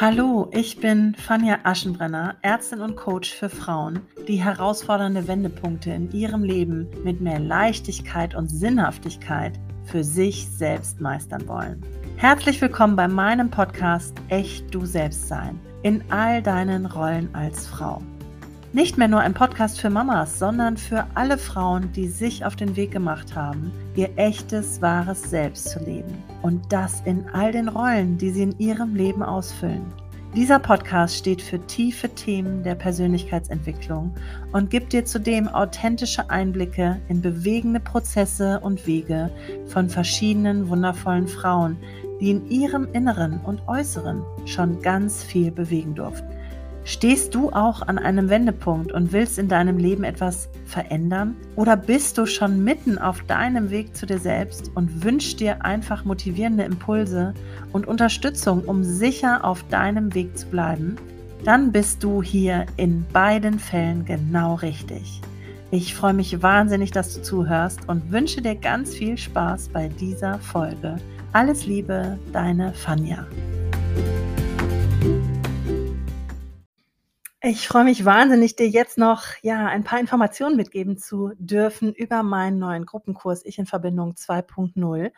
Hallo, ich bin Fania Aschenbrenner, Ärztin und Coach für Frauen, die herausfordernde Wendepunkte in ihrem Leben mit mehr Leichtigkeit und Sinnhaftigkeit für sich selbst meistern wollen. Herzlich willkommen bei meinem Podcast Echt du selbst sein in all deinen Rollen als Frau. Nicht mehr nur ein Podcast für Mamas, sondern für alle Frauen, die sich auf den Weg gemacht haben, ihr echtes, wahres Selbst zu leben. Und das in all den Rollen, die sie in ihrem Leben ausfüllen. Dieser Podcast steht für tiefe Themen der Persönlichkeitsentwicklung und gibt dir zudem authentische Einblicke in bewegende Prozesse und Wege von verschiedenen wundervollen Frauen, die in ihrem Inneren und Äußeren schon ganz viel bewegen durften. Stehst du auch an einem Wendepunkt und willst in deinem Leben etwas verändern? Oder bist du schon mitten auf deinem Weg zu dir selbst und wünschst dir einfach motivierende Impulse und Unterstützung, um sicher auf deinem Weg zu bleiben? Dann bist du hier in beiden Fällen genau richtig. Ich freue mich wahnsinnig, dass du zuhörst und wünsche dir ganz viel Spaß bei dieser Folge. Alles Liebe, deine Fanja. Ich freue mich wahnsinnig, dir jetzt noch ja, ein paar Informationen mitgeben zu dürfen über meinen neuen Gruppenkurs Ich in Verbindung 2.0.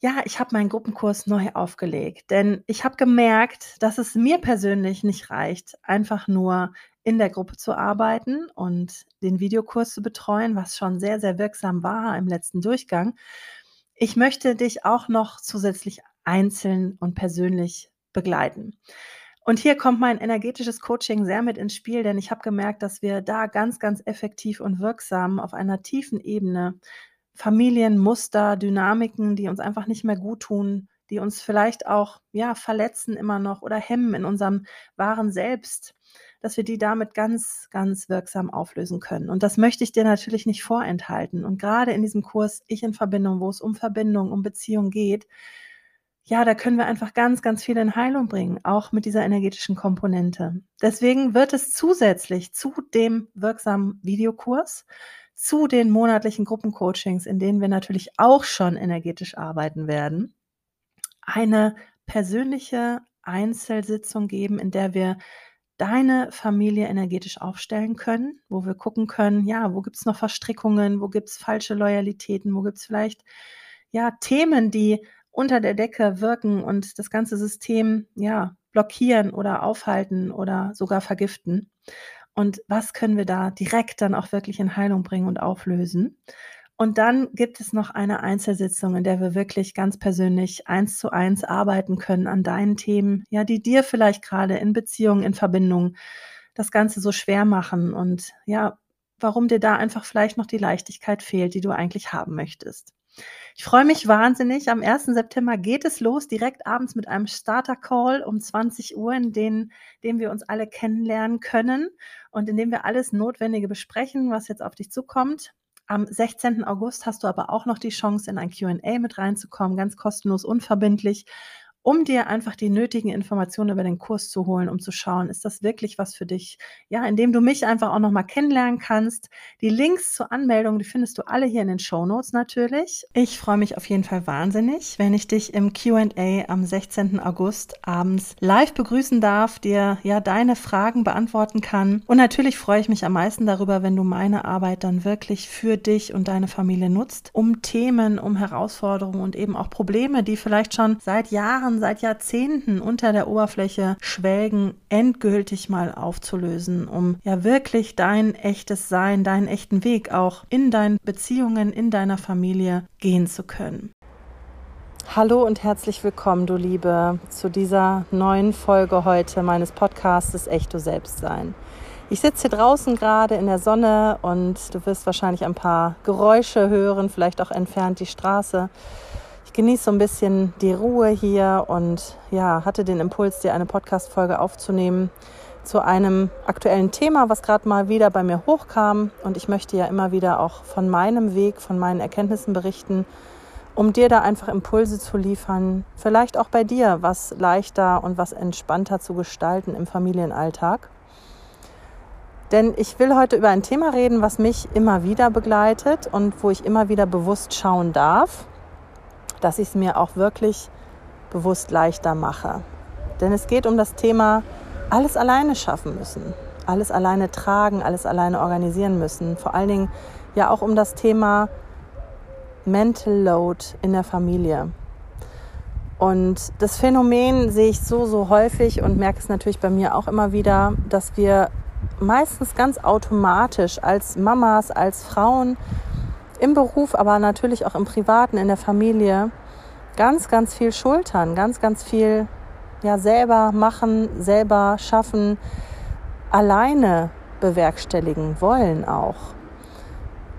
Ja, ich habe meinen Gruppenkurs neu aufgelegt, denn ich habe gemerkt, dass es mir persönlich nicht reicht, einfach nur in der Gruppe zu arbeiten und den Videokurs zu betreuen, was schon sehr, sehr wirksam war im letzten Durchgang. Ich möchte dich auch noch zusätzlich einzeln und persönlich begleiten. Und hier kommt mein energetisches Coaching sehr mit ins Spiel, denn ich habe gemerkt, dass wir da ganz, ganz effektiv und wirksam auf einer tiefen Ebene Familienmuster, Dynamiken, die uns einfach nicht mehr gut tun, die uns vielleicht auch ja verletzen immer noch oder hemmen in unserem wahren Selbst, dass wir die damit ganz, ganz wirksam auflösen können. Und das möchte ich dir natürlich nicht vorenthalten. Und gerade in diesem Kurs Ich in Verbindung, wo es um Verbindung, um Beziehung geht, ja, da können wir einfach ganz, ganz viel in Heilung bringen, auch mit dieser energetischen Komponente. Deswegen wird es zusätzlich zu dem wirksamen Videokurs, zu den monatlichen Gruppencoachings, in denen wir natürlich auch schon energetisch arbeiten werden, eine persönliche Einzelsitzung geben, in der wir deine Familie energetisch aufstellen können, wo wir gucken können, ja, wo gibt es noch Verstrickungen, wo gibt es falsche Loyalitäten, wo gibt es vielleicht ja Themen, die unter der Decke wirken und das ganze System ja blockieren oder aufhalten oder sogar vergiften. Und was können wir da direkt dann auch wirklich in Heilung bringen und auflösen? Und dann gibt es noch eine Einzelsitzung, in der wir wirklich ganz persönlich eins zu eins arbeiten können an deinen Themen, ja, die dir vielleicht gerade in Beziehungen, in Verbindung das Ganze so schwer machen und ja, warum dir da einfach vielleicht noch die Leichtigkeit fehlt, die du eigentlich haben möchtest. Ich freue mich wahnsinnig. Am 1. September geht es los, direkt abends mit einem Starter-Call um 20 Uhr, in dem, dem wir uns alle kennenlernen können und in dem wir alles Notwendige besprechen, was jetzt auf dich zukommt. Am 16. August hast du aber auch noch die Chance, in ein QA mit reinzukommen, ganz kostenlos, unverbindlich um dir einfach die nötigen Informationen über den Kurs zu holen, um zu schauen, ist das wirklich was für dich? Ja, indem du mich einfach auch nochmal kennenlernen kannst. Die Links zur Anmeldung, die findest du alle hier in den Show Notes natürlich. Ich freue mich auf jeden Fall wahnsinnig, wenn ich dich im Q&A am 16. August abends live begrüßen darf, dir ja deine Fragen beantworten kann. Und natürlich freue ich mich am meisten darüber, wenn du meine Arbeit dann wirklich für dich und deine Familie nutzt, um Themen, um Herausforderungen und eben auch Probleme, die vielleicht schon seit Jahren Jahren, seit Jahrzehnten unter der Oberfläche schwelgen, endgültig mal aufzulösen, um ja wirklich dein echtes Sein, deinen echten Weg auch in deinen Beziehungen, in deiner Familie gehen zu können. Hallo und herzlich willkommen, du Liebe, zu dieser neuen Folge heute meines Podcasts Echt du selbst sein. Ich sitze hier draußen gerade in der Sonne und du wirst wahrscheinlich ein paar Geräusche hören, vielleicht auch entfernt die Straße. Genieße so ein bisschen die Ruhe hier und ja, hatte den Impuls, dir eine Podcast-Folge aufzunehmen zu einem aktuellen Thema, was gerade mal wieder bei mir hochkam. Und ich möchte ja immer wieder auch von meinem Weg, von meinen Erkenntnissen berichten, um dir da einfach Impulse zu liefern, vielleicht auch bei dir was leichter und was entspannter zu gestalten im Familienalltag. Denn ich will heute über ein Thema reden, was mich immer wieder begleitet und wo ich immer wieder bewusst schauen darf, dass ich es mir auch wirklich bewusst leichter mache. Denn es geht um das Thema alles alleine schaffen müssen, alles alleine tragen, alles alleine organisieren müssen. Vor allen Dingen ja auch um das Thema Mental Load in der Familie. Und das Phänomen sehe ich so, so häufig und merke es natürlich bei mir auch immer wieder, dass wir meistens ganz automatisch als Mamas, als Frauen im Beruf, aber natürlich auch im Privaten, in der Familie ganz, ganz viel schultern, ganz, ganz viel ja selber machen, selber schaffen, alleine bewerkstelligen wollen auch.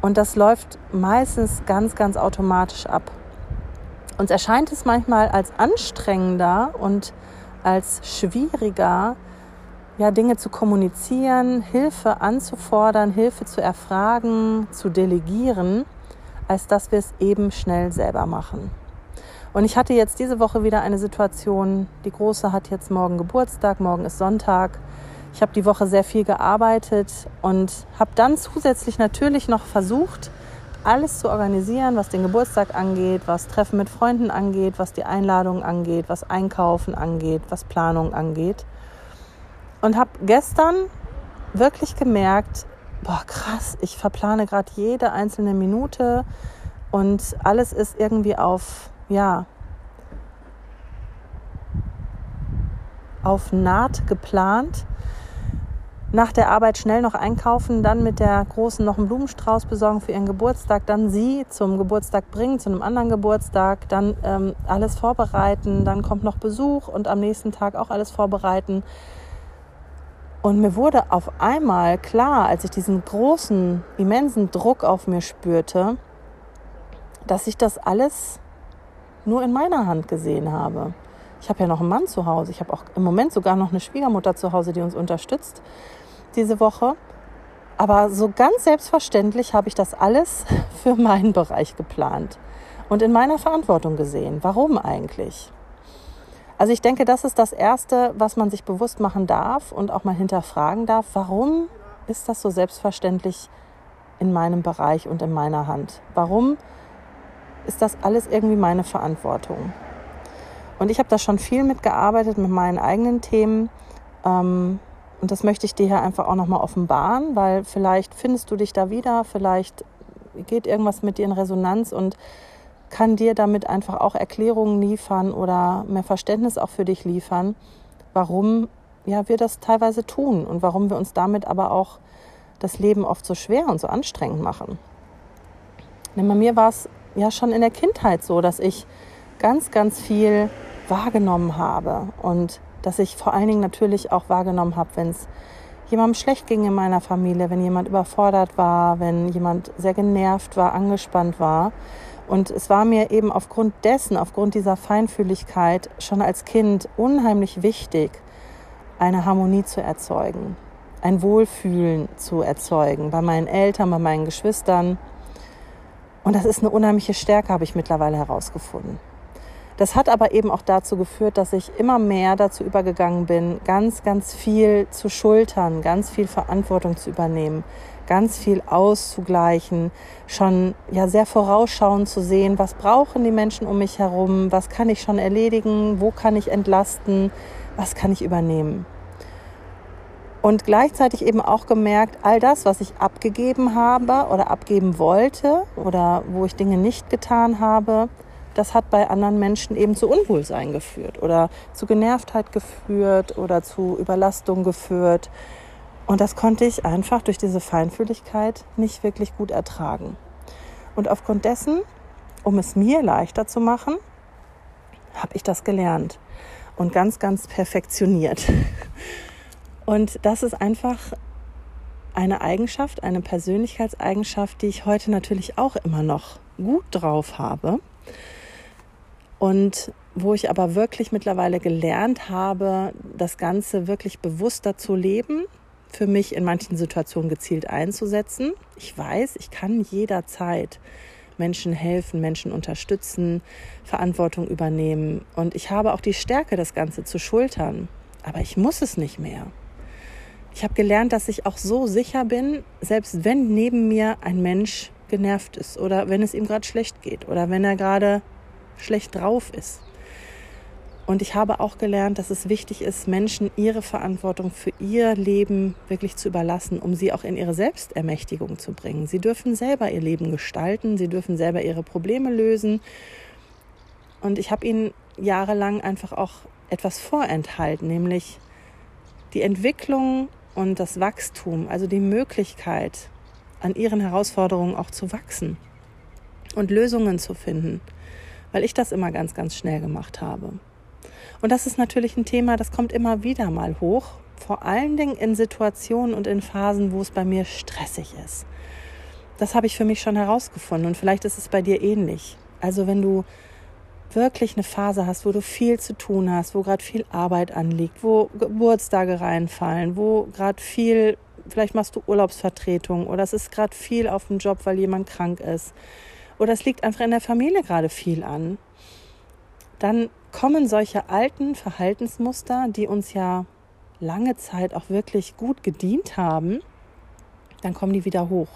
Und das läuft meistens ganz, ganz automatisch ab. Uns erscheint es manchmal als anstrengender und als schwieriger, ja, Dinge zu kommunizieren, Hilfe anzufordern, Hilfe zu erfragen, zu delegieren, als dass wir es eben schnell selber machen. Und ich hatte jetzt diese Woche wieder eine Situation, die Große hat jetzt morgen Geburtstag, morgen ist Sonntag. Ich habe die Woche sehr viel gearbeitet und habe dann zusätzlich natürlich noch versucht, alles zu organisieren, was den Geburtstag angeht, was Treffen mit Freunden angeht, was die Einladung angeht, was Einkaufen angeht, was Planung angeht. Und habe gestern wirklich gemerkt, boah, krass, ich verplane gerade jede einzelne Minute und alles ist irgendwie auf, ja, auf Naht geplant. Nach der Arbeit schnell noch einkaufen, dann mit der Großen noch einen Blumenstrauß besorgen für ihren Geburtstag, dann sie zum Geburtstag bringen, zu einem anderen Geburtstag, dann ähm, alles vorbereiten, dann kommt noch Besuch und am nächsten Tag auch alles vorbereiten. Und mir wurde auf einmal klar, als ich diesen großen, immensen Druck auf mir spürte, dass ich das alles nur in meiner Hand gesehen habe. Ich habe ja noch einen Mann zu Hause. Ich habe auch im Moment sogar noch eine Schwiegermutter zu Hause, die uns unterstützt diese Woche. Aber so ganz selbstverständlich habe ich das alles für meinen Bereich geplant und in meiner Verantwortung gesehen. Warum eigentlich? Also ich denke, das ist das Erste, was man sich bewusst machen darf und auch mal hinterfragen darf. Warum ist das so selbstverständlich in meinem Bereich und in meiner Hand? Warum ist das alles irgendwie meine Verantwortung? Und ich habe da schon viel mitgearbeitet mit meinen eigenen Themen. Ähm, und das möchte ich dir hier einfach auch nochmal offenbaren, weil vielleicht findest du dich da wieder, vielleicht geht irgendwas mit dir in Resonanz und kann dir damit einfach auch Erklärungen liefern oder mehr Verständnis auch für dich liefern, warum ja, wir das teilweise tun und warum wir uns damit aber auch das Leben oft so schwer und so anstrengend machen. Denn bei mir war es ja schon in der Kindheit so, dass ich ganz, ganz viel wahrgenommen habe und dass ich vor allen Dingen natürlich auch wahrgenommen habe, wenn es jemandem schlecht ging in meiner Familie, wenn jemand überfordert war, wenn jemand sehr genervt war, angespannt war. Und es war mir eben aufgrund dessen, aufgrund dieser Feinfühligkeit schon als Kind unheimlich wichtig, eine Harmonie zu erzeugen, ein Wohlfühlen zu erzeugen bei meinen Eltern, bei meinen Geschwistern. Und das ist eine unheimliche Stärke, habe ich mittlerweile herausgefunden. Das hat aber eben auch dazu geführt, dass ich immer mehr dazu übergegangen bin, ganz, ganz viel zu schultern, ganz viel Verantwortung zu übernehmen, ganz viel auszugleichen, schon ja sehr vorausschauend zu sehen, was brauchen die Menschen um mich herum, was kann ich schon erledigen, wo kann ich entlasten, was kann ich übernehmen. Und gleichzeitig eben auch gemerkt, all das, was ich abgegeben habe oder abgeben wollte oder wo ich Dinge nicht getan habe, das hat bei anderen Menschen eben zu Unwohlsein geführt oder zu Genervtheit geführt oder zu Überlastung geführt. Und das konnte ich einfach durch diese Feinfühligkeit nicht wirklich gut ertragen. Und aufgrund dessen, um es mir leichter zu machen, habe ich das gelernt und ganz, ganz perfektioniert. Und das ist einfach eine Eigenschaft, eine Persönlichkeitseigenschaft, die ich heute natürlich auch immer noch gut drauf habe. Und wo ich aber wirklich mittlerweile gelernt habe, das Ganze wirklich bewusster zu leben, für mich in manchen Situationen gezielt einzusetzen. Ich weiß, ich kann jederzeit Menschen helfen, Menschen unterstützen, Verantwortung übernehmen. Und ich habe auch die Stärke, das Ganze zu schultern. Aber ich muss es nicht mehr. Ich habe gelernt, dass ich auch so sicher bin, selbst wenn neben mir ein Mensch genervt ist oder wenn es ihm gerade schlecht geht oder wenn er gerade schlecht drauf ist. Und ich habe auch gelernt, dass es wichtig ist, Menschen ihre Verantwortung für ihr Leben wirklich zu überlassen, um sie auch in ihre Selbstermächtigung zu bringen. Sie dürfen selber ihr Leben gestalten, sie dürfen selber ihre Probleme lösen. Und ich habe ihnen jahrelang einfach auch etwas vorenthalten, nämlich die Entwicklung und das Wachstum, also die Möglichkeit, an ihren Herausforderungen auch zu wachsen und Lösungen zu finden, weil ich das immer ganz, ganz schnell gemacht habe. Und das ist natürlich ein Thema, das kommt immer wieder mal hoch, vor allen Dingen in Situationen und in Phasen, wo es bei mir stressig ist. Das habe ich für mich schon herausgefunden und vielleicht ist es bei dir ähnlich. Also wenn du wirklich eine Phase hast, wo du viel zu tun hast, wo gerade viel Arbeit anliegt, wo Geburtstage reinfallen, wo gerade viel, vielleicht machst du Urlaubsvertretung oder es ist gerade viel auf dem Job, weil jemand krank ist oder es liegt einfach in der Familie gerade viel an, dann kommen solche alten Verhaltensmuster, die uns ja lange Zeit auch wirklich gut gedient haben, dann kommen die wieder hoch.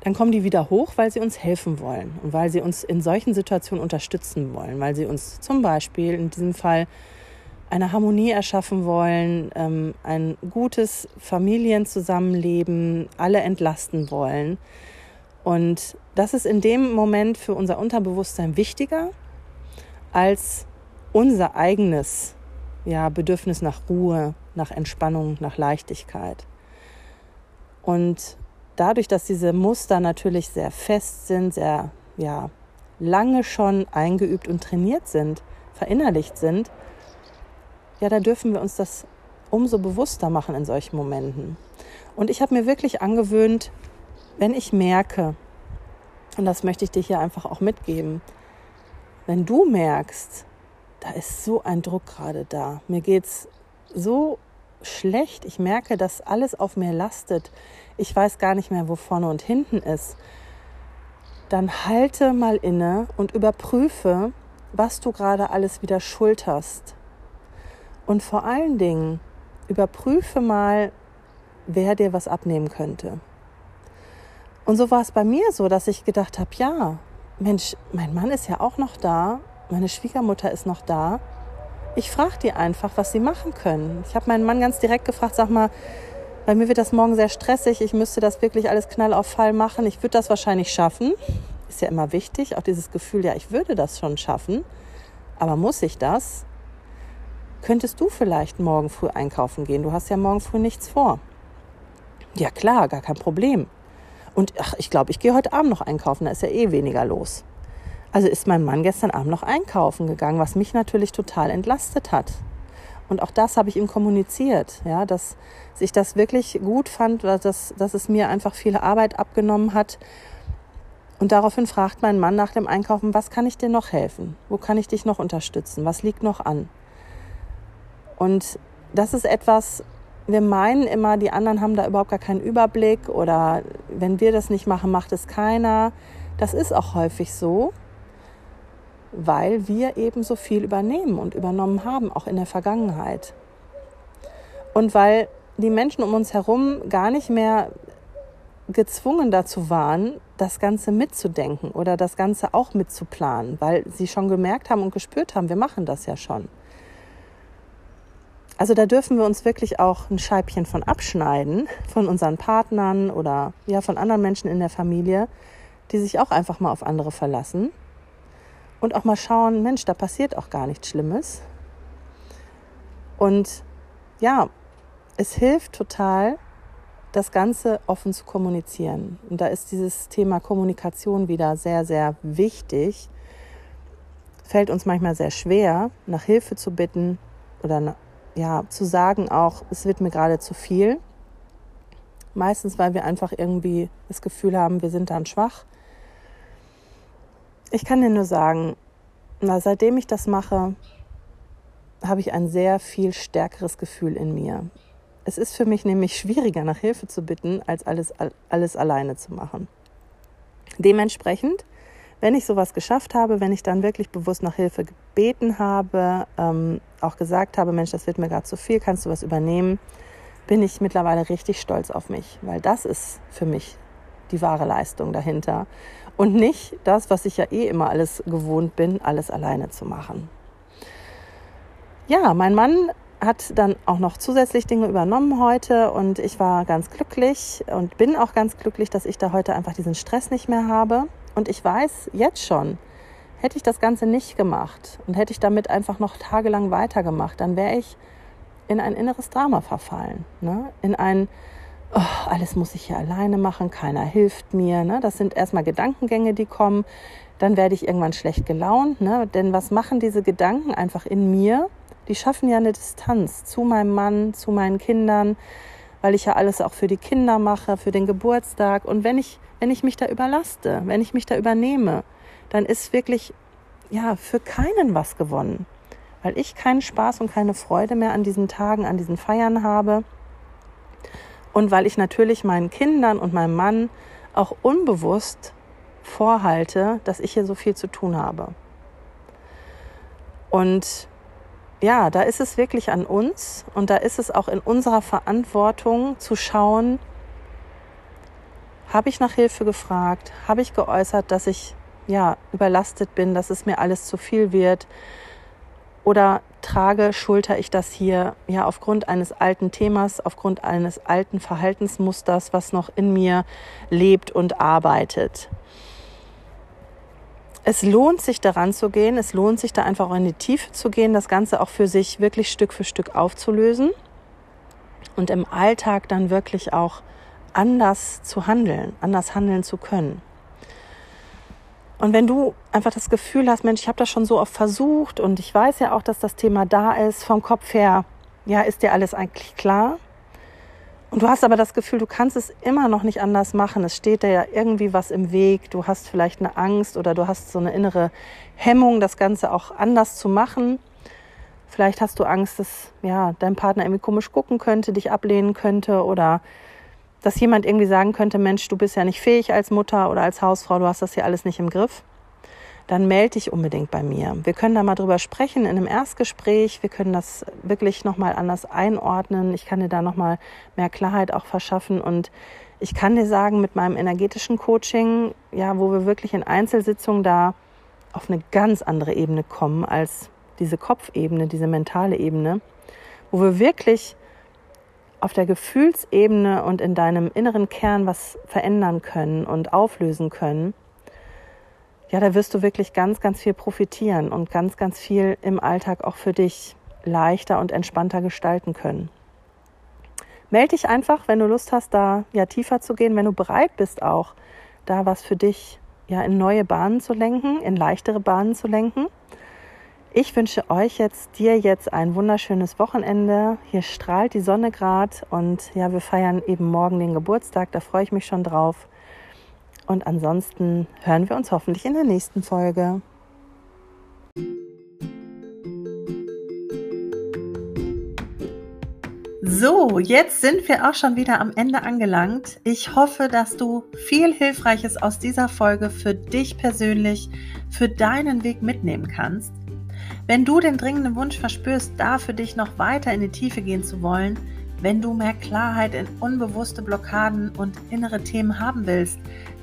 Dann kommen die wieder hoch, weil sie uns helfen wollen und weil sie uns in solchen Situationen unterstützen wollen, weil sie uns zum Beispiel in diesem Fall eine Harmonie erschaffen wollen, ähm, ein gutes Familienzusammenleben, alle entlasten wollen. Und das ist in dem Moment für unser Unterbewusstsein wichtiger als unser eigenes ja, Bedürfnis nach Ruhe, nach Entspannung, nach Leichtigkeit. Und dadurch, dass diese Muster natürlich sehr fest sind, sehr ja, lange schon eingeübt und trainiert sind, verinnerlicht sind, ja, da dürfen wir uns das umso bewusster machen in solchen Momenten. Und ich habe mir wirklich angewöhnt, wenn ich merke, und das möchte ich dir hier einfach auch mitgeben, wenn du merkst, da ist so ein Druck gerade da. Mir geht's so schlecht. Ich merke, dass alles auf mir lastet. Ich weiß gar nicht mehr, wo vorne und hinten ist. Dann halte mal inne und überprüfe, was du gerade alles wieder schulterst. Und vor allen Dingen überprüfe mal, wer dir was abnehmen könnte. Und so war es bei mir so, dass ich gedacht habe, ja, Mensch, mein Mann ist ja auch noch da meine Schwiegermutter ist noch da. Ich frage die einfach, was sie machen können. Ich habe meinen Mann ganz direkt gefragt, sag mal, bei mir wird das morgen sehr stressig, ich müsste das wirklich alles knall auf Fall machen. Ich würde das wahrscheinlich schaffen. Ist ja immer wichtig, auch dieses Gefühl, ja, ich würde das schon schaffen. Aber muss ich das? Könntest du vielleicht morgen früh einkaufen gehen? Du hast ja morgen früh nichts vor. Ja klar, gar kein Problem. Und ach, ich glaube, ich gehe heute Abend noch einkaufen, da ist ja eh weniger los. Also ist mein Mann gestern Abend noch einkaufen gegangen, was mich natürlich total entlastet hat. Und auch das habe ich ihm kommuniziert, ja, dass ich das wirklich gut fand, dass, dass es mir einfach viele Arbeit abgenommen hat. Und daraufhin fragt mein Mann nach dem Einkaufen, was kann ich dir noch helfen? Wo kann ich dich noch unterstützen? Was liegt noch an? Und das ist etwas, wir meinen immer, die anderen haben da überhaupt gar keinen Überblick oder wenn wir das nicht machen, macht es keiner. Das ist auch häufig so weil wir eben so viel übernehmen und übernommen haben, auch in der Vergangenheit. Und weil die Menschen um uns herum gar nicht mehr gezwungen dazu waren, das Ganze mitzudenken oder das Ganze auch mitzuplanen, weil sie schon gemerkt haben und gespürt haben, wir machen das ja schon. Also da dürfen wir uns wirklich auch ein Scheibchen von abschneiden, von unseren Partnern oder ja von anderen Menschen in der Familie, die sich auch einfach mal auf andere verlassen und auch mal schauen, Mensch, da passiert auch gar nichts Schlimmes. Und ja, es hilft total, das Ganze offen zu kommunizieren. Und da ist dieses Thema Kommunikation wieder sehr, sehr wichtig. Fällt uns manchmal sehr schwer, nach Hilfe zu bitten oder ja, zu sagen auch, es wird mir gerade zu viel. Meistens, weil wir einfach irgendwie das Gefühl haben, wir sind dann schwach ich kann dir nur sagen, na, seitdem ich das mache, habe ich ein sehr viel stärkeres Gefühl in mir. Es ist für mich nämlich schwieriger, nach Hilfe zu bitten, als alles, alles alleine zu machen. Dementsprechend, wenn ich sowas geschafft habe, wenn ich dann wirklich bewusst nach Hilfe gebeten habe, ähm, auch gesagt habe, Mensch, das wird mir gerade zu viel, kannst du was übernehmen, bin ich mittlerweile richtig stolz auf mich, weil das ist für mich die wahre Leistung dahinter und nicht das, was ich ja eh immer alles gewohnt bin, alles alleine zu machen. ja, mein Mann hat dann auch noch zusätzlich Dinge übernommen heute und ich war ganz glücklich und bin auch ganz glücklich, dass ich da heute einfach diesen Stress nicht mehr habe. Und ich weiß jetzt schon, hätte ich das Ganze nicht gemacht und hätte ich damit einfach noch tagelang weitergemacht, dann wäre ich in ein inneres Drama verfallen. Ne? In ein, oh, alles muss ich hier alleine machen, keiner hilft mir. Ne? Das sind erstmal Gedankengänge, die kommen. Dann werde ich irgendwann schlecht gelaunt. Ne? Denn was machen diese Gedanken einfach in mir? Die schaffen ja eine Distanz zu meinem Mann, zu meinen Kindern, weil ich ja alles auch für die Kinder mache, für den Geburtstag. Und wenn ich, wenn ich mich da überlaste, wenn ich mich da übernehme, dann ist wirklich ja für keinen was gewonnen weil ich keinen Spaß und keine Freude mehr an diesen Tagen, an diesen Feiern habe. Und weil ich natürlich meinen Kindern und meinem Mann auch unbewusst vorhalte, dass ich hier so viel zu tun habe. Und ja, da ist es wirklich an uns und da ist es auch in unserer Verantwortung zu schauen, habe ich nach Hilfe gefragt, habe ich geäußert, dass ich ja überlastet bin, dass es mir alles zu viel wird, oder trage, schulter ich das hier ja aufgrund eines alten Themas, aufgrund eines alten Verhaltensmusters, was noch in mir lebt und arbeitet? Es lohnt sich daran zu gehen, es lohnt sich da einfach auch in die Tiefe zu gehen, das Ganze auch für sich wirklich Stück für Stück aufzulösen und im Alltag dann wirklich auch anders zu handeln, anders handeln zu können. Und wenn du einfach das Gefühl hast, Mensch, ich habe das schon so oft versucht und ich weiß ja auch, dass das Thema da ist, vom Kopf her, ja, ist dir alles eigentlich klar. Und du hast aber das Gefühl, du kannst es immer noch nicht anders machen. Es steht da ja irgendwie was im Weg. Du hast vielleicht eine Angst oder du hast so eine innere Hemmung, das Ganze auch anders zu machen. Vielleicht hast du Angst, dass ja, dein Partner irgendwie komisch gucken könnte, dich ablehnen könnte oder dass jemand irgendwie sagen könnte, Mensch, du bist ja nicht fähig als Mutter oder als Hausfrau, du hast das hier alles nicht im Griff, dann melde dich unbedingt bei mir. Wir können da mal drüber sprechen in einem Erstgespräch. Wir können das wirklich nochmal anders einordnen. Ich kann dir da nochmal mehr Klarheit auch verschaffen und ich kann dir sagen, mit meinem energetischen Coaching, ja, wo wir wirklich in Einzelsitzungen da auf eine ganz andere Ebene kommen als diese Kopfebene, diese mentale Ebene, wo wir wirklich auf der Gefühlsebene und in deinem inneren Kern was verändern können und auflösen können, ja, da wirst du wirklich ganz, ganz viel profitieren und ganz, ganz viel im Alltag auch für dich leichter und entspannter gestalten können. Meld dich einfach, wenn du Lust hast, da ja tiefer zu gehen, wenn du bereit bist auch, da was für dich ja in neue Bahnen zu lenken, in leichtere Bahnen zu lenken. Ich wünsche euch jetzt, dir jetzt ein wunderschönes Wochenende. Hier strahlt die Sonne gerade und ja, wir feiern eben morgen den Geburtstag. Da freue ich mich schon drauf. Und ansonsten hören wir uns hoffentlich in der nächsten Folge. So, jetzt sind wir auch schon wieder am Ende angelangt. Ich hoffe, dass du viel Hilfreiches aus dieser Folge für dich persönlich, für deinen Weg mitnehmen kannst. Wenn du den dringenden Wunsch verspürst, da für dich noch weiter in die Tiefe gehen zu wollen, wenn du mehr Klarheit in unbewusste Blockaden und innere Themen haben willst,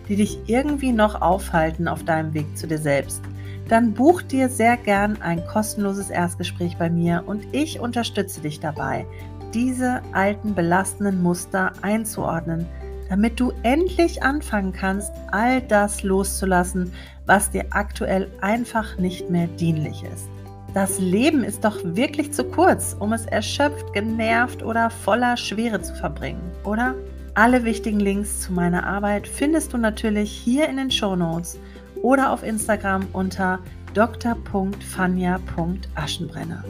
die dich irgendwie noch aufhalten auf deinem Weg zu dir selbst, dann buch dir sehr gern ein kostenloses Erstgespräch bei mir und ich unterstütze dich dabei, diese alten belastenden Muster einzuordnen, damit du endlich anfangen kannst, all das loszulassen, was dir aktuell einfach nicht mehr dienlich ist. Das Leben ist doch wirklich zu kurz, um es erschöpft, genervt oder voller Schwere zu verbringen, oder? Alle wichtigen Links zu meiner Arbeit findest du natürlich hier in den Show Notes oder auf Instagram unter dr.fanja.aschenbrenner.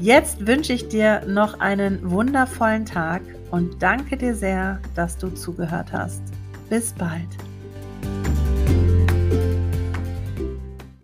Jetzt wünsche ich dir noch einen wundervollen Tag und danke dir sehr, dass du zugehört hast. Bis bald.